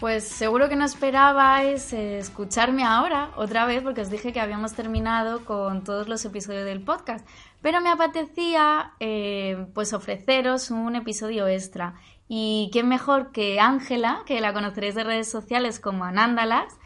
Pues seguro que no esperabais escucharme ahora otra vez porque os dije que habíamos terminado con todos los episodios del podcast, pero me apetecía eh, pues ofreceros un episodio extra y quién mejor que Ángela, que la conoceréis de redes sociales como Anándalas,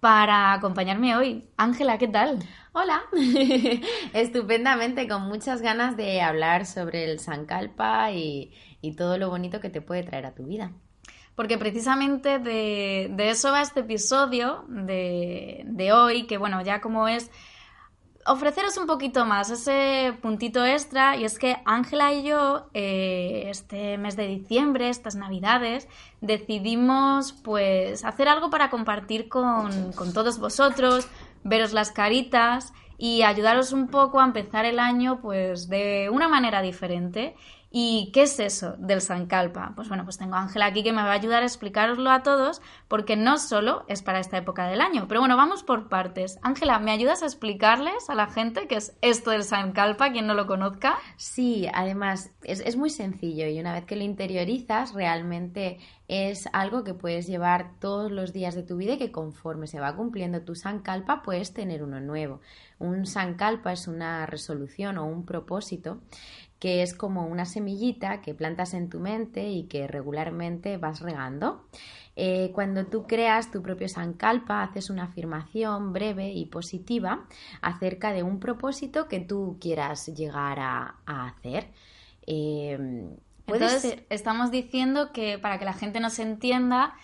para acompañarme hoy. Ángela, ¿qué tal? Hola, estupendamente, con muchas ganas de hablar sobre el Sankalpa y, y todo lo bonito que te puede traer a tu vida porque precisamente de, eso va este episodio de, hoy, que bueno, ya como es ofreceros un poquito más, ese puntito extra, y es que Ángela y yo, eh, este mes de diciembre, estas navidades, decidimos pues hacer algo para compartir con, con todos vosotros, veros las caritas y ayudaros un poco a empezar el año pues de una manera diferente. ¿Y qué es eso del Sankalpa? Pues bueno, pues tengo a Ángela aquí que me va a ayudar a explicaroslo a todos, porque no solo es para esta época del año. Pero bueno, vamos por partes. Ángela, ¿me ayudas a explicarles a la gente qué es esto del Sankalpa, quien no lo conozca? Sí, además es, es muy sencillo y una vez que lo interiorizas, realmente es algo que puedes llevar todos los días de tu vida y que conforme se va cumpliendo tu Sankalpa puedes tener uno nuevo. Un Sankalpa es una resolución o un propósito que es como una semillita que plantas en tu mente y que regularmente vas regando. Eh, cuando tú creas tu propio Sankalpa, haces una afirmación breve y positiva acerca de un propósito que tú quieras llegar a, hacer. Eh, Entonces, estamos diciendo que para que la gente nos entienda,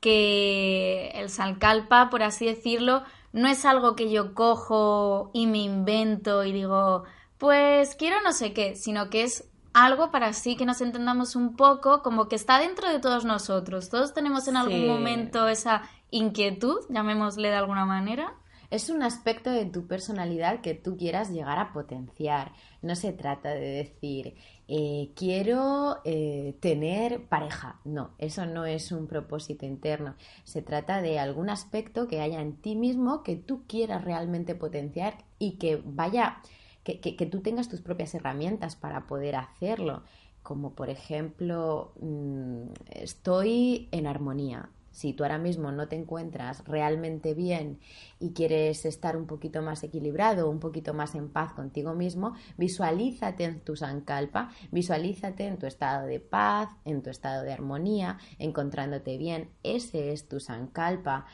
que el Sankalpa, por así decirlo, no es algo que yo cojo y me invento y digo, pues quiero no sé qué, sino que es algo para así que nos entendamos un poco, como que está dentro de todos nosotros. Todos tenemos en algún momento esa inquietud, llamémosle de alguna manera. Es un aspecto de tu personalidad que tú quieras llegar a potenciar. No se trata de decir, eh, quiero eh, tener pareja. No, eso no es un propósito interno. Se trata de algún aspecto que haya en ti mismo que tú quieras realmente potenciar y que vaya que, tú tengas tus propias herramientas para poder hacerlo, como por ejemplo, mm, estoy en armonía. Si tú ahora mismo no te encuentras realmente bien y quieres estar un poquito más equilibrado, un poquito más en paz contigo mismo, visualízate en tu sankalpa, visualízate en tu estado de paz, en tu estado de armonía, encontrándote bien. Ese es tu sankalpa.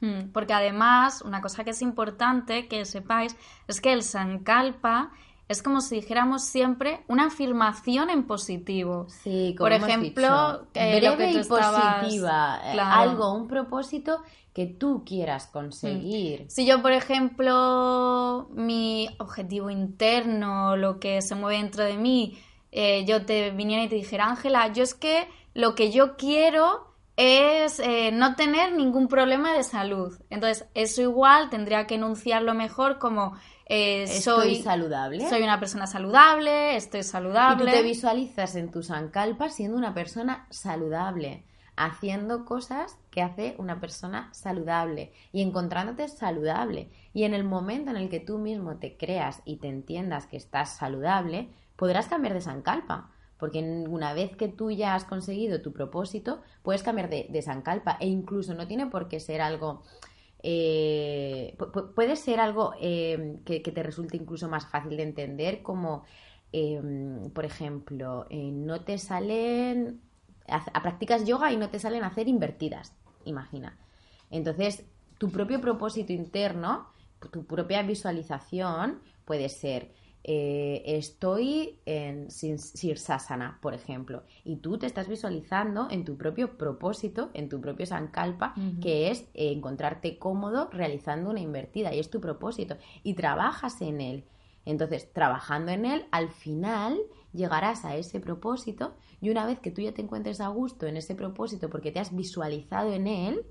Hmm, porque además, una cosa que es importante que sepáis es que el Sankalpa es como si dijéramos siempre una afirmación en positivo. Sí, como Por ejemplo, eh, lo que tú positiva, eh, algo, un propósito que tú quieras conseguir. Hmm. Si yo, por ejemplo, mi objetivo interno, lo que se mueve dentro de mí, eh, yo te viniera y te dijera, Ángela, yo es que lo que yo quiero es eh, no tener ningún problema de salud. Entonces, eso igual tendría que enunciarlo mejor como eh, soy saludable. Soy una persona saludable, estoy saludable. Y tú te visualizas en tu Sankalpa siendo una persona saludable, haciendo cosas que hace una persona saludable y encontrándote saludable. Y en el momento en el que tú mismo te creas y te entiendas que estás saludable, podrás cambiar de Sankalpa porque una vez que tú ya has conseguido tu propósito, puedes cambiar de, de Sankalpa e incluso no tiene por qué ser algo... Eh, puede ser algo eh, que, te resulte incluso más fácil de entender, como, em, por ejemplo, eh, no te salen, a, practicas yoga y no te salen a hacer invertidas, imagina. Entonces, tu propio propósito interno, tu propia visualización puede ser, eh, estoy en Sirsasana, por ejemplo, y tú te estás visualizando en tu propio propósito, en tu propio Sankalpa, que es eh, encontrarte cómodo realizando una invertida, y es tu propósito, y trabajas en él. Entonces, trabajando en él, al final llegarás a ese propósito y una vez que tú ya te encuentres a gusto en ese propósito porque te has visualizado en él,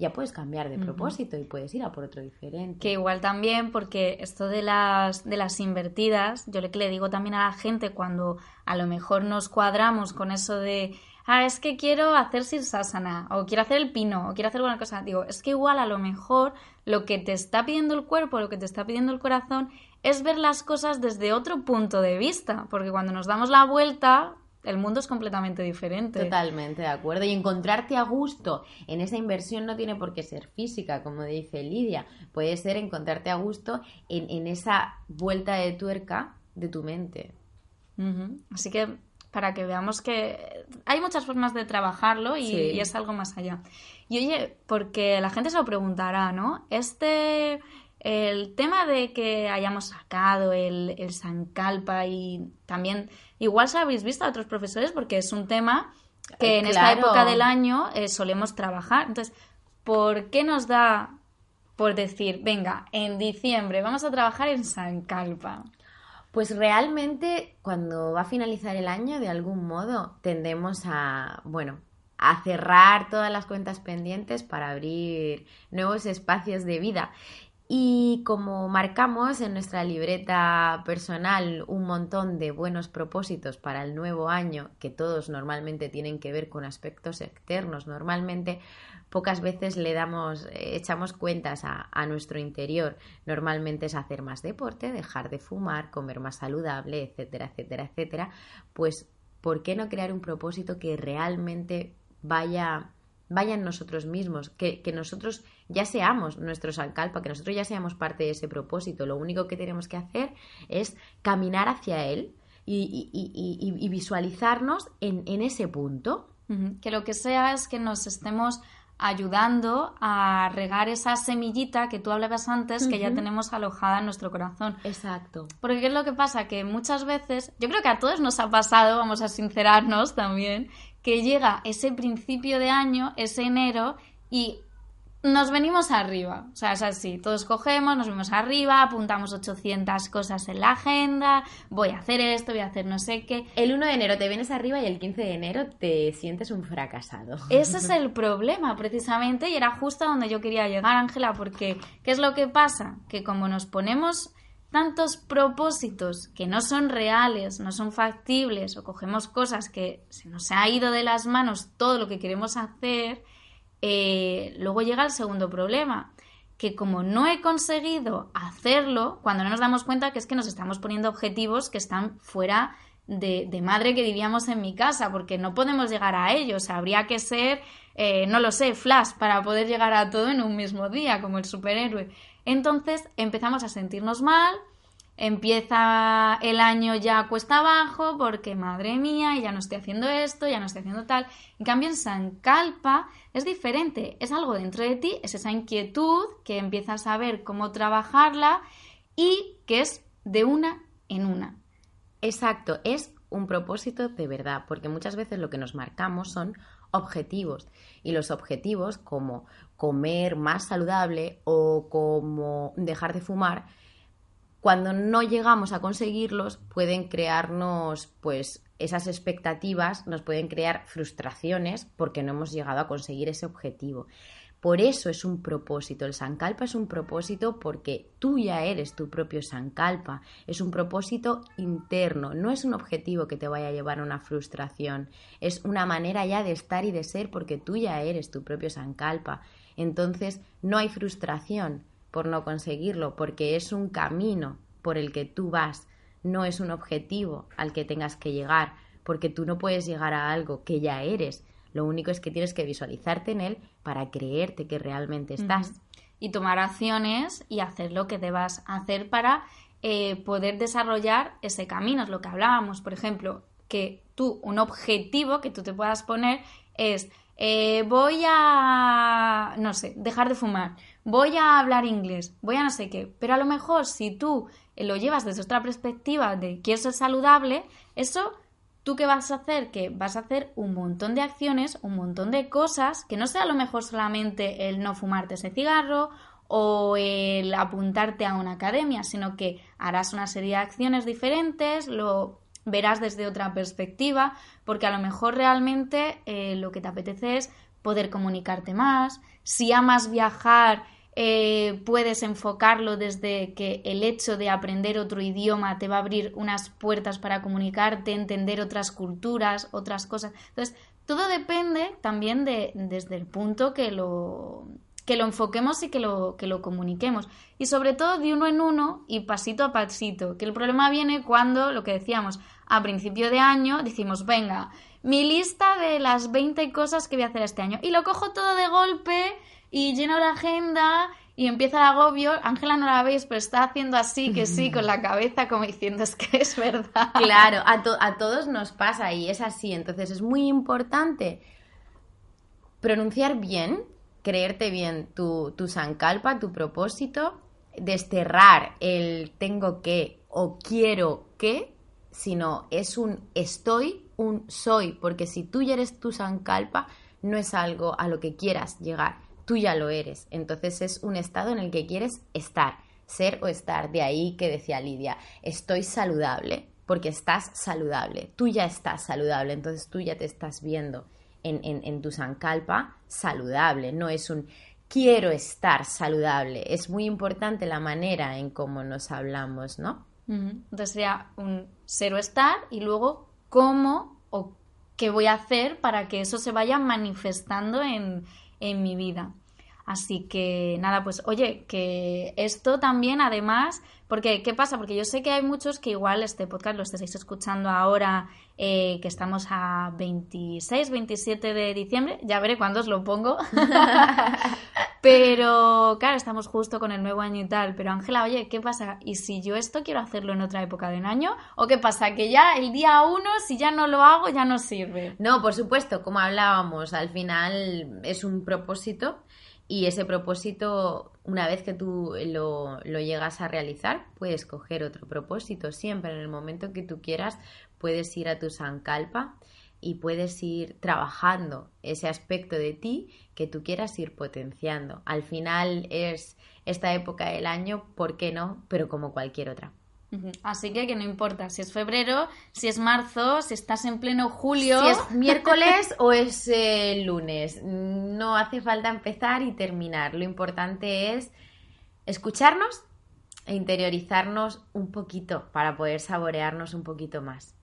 ya puedes cambiar de propósito y puedes ir a por otro diferente. Que igual también, porque esto de las, de las invertidas, yo le, le digo también a la gente cuando a lo mejor nos cuadramos con eso de, ah, es que quiero hacer sirsasana, o quiero hacer el pino, o quiero hacer alguna cosa, digo, es que igual a lo mejor lo que te está pidiendo el cuerpo, lo que te está pidiendo el corazón, es ver las cosas desde otro punto de vista, porque cuando nos damos la vuelta, el mundo es completamente diferente. Totalmente de acuerdo. Y encontrarte a gusto en esa inversión no tiene por qué ser física, como dice Lidia. Puede ser encontrarte a gusto en, esa vuelta de tuerca de tu mente. Así que para que veamos que hay muchas formas de trabajarlo y, es algo más allá. Y oye, porque la gente se lo preguntará, ¿no? Este, el tema de que hayamos sacado el, el Sankalpa y también, igual se habéis visto a otros profesores porque es un tema que en esta época del año eh, solemos trabajar. Entonces, ¿por qué nos da por decir, venga, en diciembre vamos a trabajar en Sankalpa? Pues realmente cuando va a finalizar el año, de algún modo, tendemos a, bueno, a cerrar todas las cuentas pendientes para abrir nuevos espacios de vida. Y como marcamos en nuestra libreta personal un montón de buenos propósitos para el nuevo año, que todos normalmente tienen que ver con aspectos externos, normalmente pocas veces le damos, eh, echamos cuentas a, nuestro interior. Normalmente es hacer más deporte, dejar de fumar, comer más saludable, etcétera, etcétera, etcétera. Pues, ¿por qué no crear un propósito que realmente vaya, vaya en nosotros mismos? Que, nosotros ya seamos nuestros alcalpa, que nosotros ya seamos parte de ese propósito. Lo único que tenemos que hacer es caminar hacia él y, visualizarnos en, en ese punto. Que lo que sea es que nos estemos ayudando a regar esa semillita que tú hablabas antes, que ya tenemos alojada en nuestro corazón. Exacto. Porque ¿qué es lo que pasa? Que muchas veces, yo creo que a todos nos ha pasado, vamos a sincerarnos también, que llega ese principio de año, ese enero, y nos venimos arriba, o sea, es así, todos cogemos, nos venimos arriba, apuntamos 800 cosas en la agenda, voy a hacer esto, voy a hacer no sé qué. El 1 de enero te vienes arriba y el 15 de enero te sientes un fracasado. Ese es el problema, precisamente, y era justo donde yo quería llegar, Ángela, porque ¿qué es lo que pasa? Que como nos ponemos tantos propósitos que no son reales, no son factibles, o cogemos cosas que se nos ha ido de las manos todo lo que queremos hacer, eh, luego llega el segundo problema, que como no he conseguido hacerlo, cuando no nos damos cuenta que es que nos estamos poniendo objetivos que están fuera de, madre que vivíamos en mi casa, porque no podemos llegar a ellos, habría que ser, eh, no lo sé, flash para poder llegar a todo en un mismo día, como el superhéroe. Entonces empezamos a sentirnos mal, empieza el año ya cuesta abajo porque madre mía, ya no estoy haciendo esto, ya no estoy haciendo tal. En cambio en San Calpa es diferente, es algo dentro de ti, es esa inquietud que empiezas a ver cómo trabajarla y que es de una en una. Exacto, es un propósito de verdad, porque muchas veces lo que nos marcamos son objetivos y los objetivos como comer más saludable o como dejar de fumar cuando no llegamos a conseguirlos pueden crearnos pues esas expectativas, nos pueden crear frustraciones porque no hemos llegado a conseguir ese objetivo. Por eso es un propósito. El Sankalpa es un propósito porque tú ya eres tu propio Sankalpa. Es un propósito interno. No es un objetivo que te vaya a llevar a una frustración. Es una manera ya de estar y de ser porque tú ya eres tu propio Sankalpa. Entonces no hay frustración por no conseguirlo, porque es un camino por el que tú vas, no es un objetivo al que tengas que llegar, porque tú no puedes llegar a algo que ya eres. Lo único es que tienes que visualizarte en él para creerte que realmente estás. Y tomar acciones y hacer lo que debas hacer para eh, poder desarrollar ese camino. Es lo que hablábamos, por ejemplo, que tú, un objetivo que tú te puedas poner es eh, voy a, no sé, dejar de fumar, voy a hablar inglés, voy a no sé qué, pero a lo mejor si tú lo llevas desde otra perspectiva de quiero ser saludable, eso ¿Tú qué vas a hacer? Que vas a hacer un montón de acciones, un montón de cosas, que no sea a lo mejor solamente el no fumarte ese cigarro o el apuntarte a una academia, sino que harás una serie de acciones diferentes, lo verás desde otra perspectiva, porque a lo mejor realmente eh, lo que te apetece es poder comunicarte más, si amas viajar, eh, puedes enfocarlo desde que el hecho de aprender otro idioma te va a abrir unas puertas para comunicarte, entender otras culturas, otras cosas. Entonces, todo depende también de desde el punto que lo, que lo enfoquemos y que lo, que lo comuniquemos. Y sobre todo de uno en uno y pasito a pasito, que el problema viene cuando, lo que decíamos, a principio de año decimos, venga, mi lista de las 20 cosas que voy a hacer este año. Y lo cojo todo de golpe y lleno la agenda y empieza el agobio. Ángela no la veis, pero está haciendo así, que sí, con la cabeza, como diciendo, es que es verdad. Claro, a, a todos nos pasa y es así. Entonces es muy importante pronunciar bien, creerte bien tu, tu sankalpa, tu propósito, desterrar el tengo que o quiero que, sino es un estoy, un soy, porque si tú ya eres tu sankalpa, no es algo a lo que quieras llegar, tú ya lo eres. Entonces es un estado en el que quieres estar, ser o estar. De ahí que decía Lidia, estoy saludable, porque estás saludable, tú ya estás saludable, entonces tú ya te estás viendo en, en, tu sankalpa saludable, no es un quiero estar saludable. Es muy importante la manera en cómo nos hablamos, ¿no? Entonces sería un cero estar y luego cómo o qué voy a hacer para que eso se vaya manifestando en, en mi vida. Así que nada, pues oye, que esto también además, porque ¿qué pasa? Porque yo sé que hay muchos que igual este podcast lo estéis escuchando ahora, eh, que estamos a 26, 27 de diciembre, ya veré cuándo os lo pongo. pero claro, estamos justo con el nuevo año y tal. Pero Ángela, oye, ¿qué pasa? ¿Y si yo esto quiero hacerlo en otra época del año? ¿O qué pasa? Que ya el día uno, si ya no lo hago, ya no sirve. No, por supuesto, como hablábamos, al final es un propósito y ese propósito, una vez que tú lo, llegas a realizar, puedes coger otro propósito. Siempre en el momento que tú quieras, puedes ir a tu Sankalpa y puedes ir trabajando ese aspecto de ti que tú quieras ir potenciando. Al final es esta época del año, ¿por qué no? Pero como cualquier otra. Así que que no importa si es febrero, si es marzo, si estás en pleno julio. Si es miércoles o es eh, lunes. No hace falta empezar y terminar. Lo importante es escucharnos e interiorizarnos un poquito para poder saborearnos un poquito más.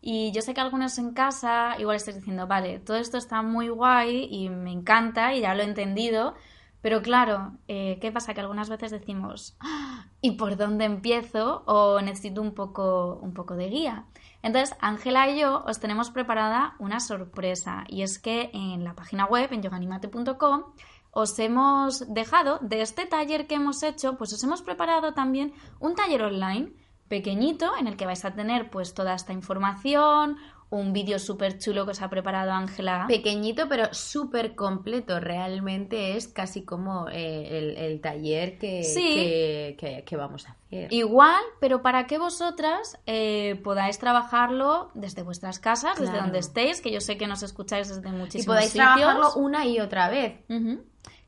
Y yo sé que algunos en casa igual estáis diciendo, vale, todo esto está muy guay y me encanta y ya lo he entendido, pero claro, eh, ¿qué pasa? Que algunas veces decimos, ah, ¿y por dónde empiezo? O necesito un poco, un poco de guía. Entonces, Ángela y yo os tenemos preparada una sorpresa y es que en la página web, en yoganimate.com, os hemos dejado de este taller que hemos hecho, pues os hemos preparado también un taller online pequeñito en el que vais a tener pues toda esta información, un vídeo súper chulo que os ha preparado Ángela. Pequeñito, pero súper completo. Realmente es casi como eh, el, taller que, que, vamos a hacer. Igual, pero para que vosotras eh, podáis trabajarlo desde vuestras casas, desde donde estéis, que yo sé que nos escucháis desde muchísimos Y podáis trabajarlo una y otra vez.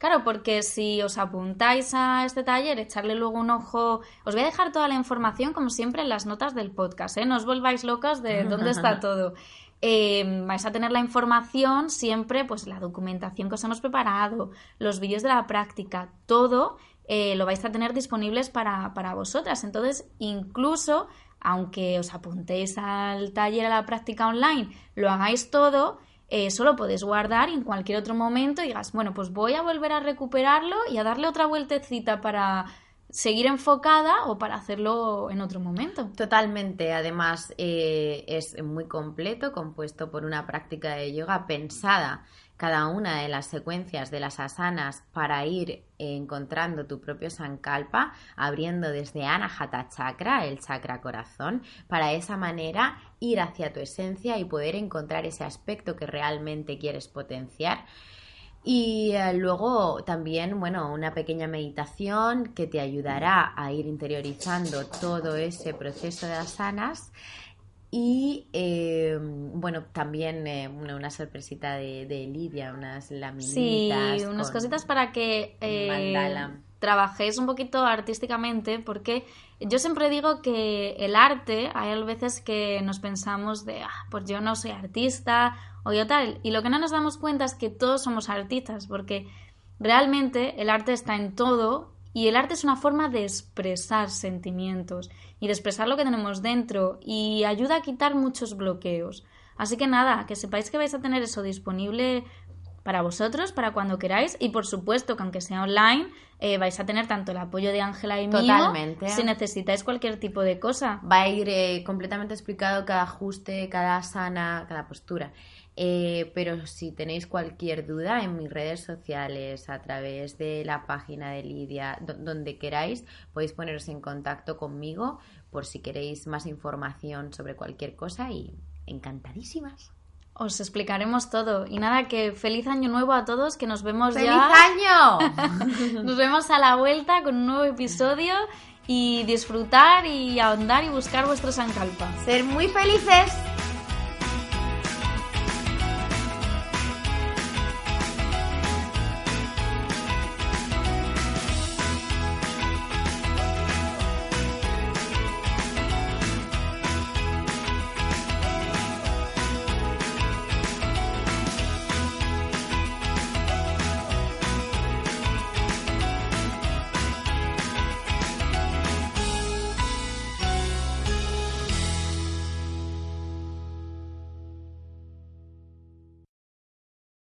Claro, porque si os apuntáis a este taller, echarle luego un ojo. Os voy a dejar toda la información, como siempre, en las notas del podcast, ¿eh? No os volváis locas de dónde está todo. Em, vais a tener la información siempre, pues la documentación que os hemos preparado, los vídeos de la práctica, todo eh, lo vais a tener disponibles para, para vosotras. Entonces, incluso, aunque os apuntéis al taller a la práctica online, lo hagáis todo eso lo puedes guardar y en cualquier otro momento digas, bueno, pues voy a volver a recuperarlo y a darle otra vueltecita para seguir enfocada o para hacerlo en otro momento. Totalmente. Además, eh, es muy completo, compuesto por una práctica de yoga pensada cada una de las secuencias de las asanas para ir encontrando tu propio sankalpa, abriendo desde Anahata Chakra, el chakra corazón, para esa manera ir hacia tu esencia y poder encontrar ese aspecto que realmente quieres potenciar. Y eh, luego también, bueno, una pequeña meditación que te ayudará a ir interiorizando todo ese proceso de asanas y eh, bueno, también eh, una, sorpresita de, de, Lidia, unas laminitas. Sí, unas cositas para que eh, trabajéis un poquito artísticamente, porque yo siempre digo que el arte, hay veces que nos pensamos de, ah, pues yo no soy artista o yo tal, y lo que no nos damos cuenta es que todos somos artistas, porque realmente el arte está en todo y el arte es una forma de expresar sentimientos y de expresar lo que tenemos dentro y ayuda a quitar muchos bloqueos. Así que nada, que sepáis que vais a tener eso disponible para vosotros, para cuando queráis y por supuesto que aunque sea online eh, vais a tener tanto el apoyo de Ángela y mío Totalmente. si necesitáis cualquier tipo de cosa. Va a ir eh, completamente explicado cada ajuste, cada sana, cada postura. Eh, pero si tenéis cualquier duda en mis redes sociales, a través de la página de Lidia, do- donde queráis, podéis poneros en contacto conmigo por si queréis más información sobre cualquier cosa y encantadísimas. Os explicaremos todo. Y nada, que feliz año nuevo a todos, que nos vemos ¡Feliz ya. año! Nos vemos a la vuelta con un nuevo episodio y disfrutar y ahondar y buscar vuestros Sankalpa. Ser muy felices.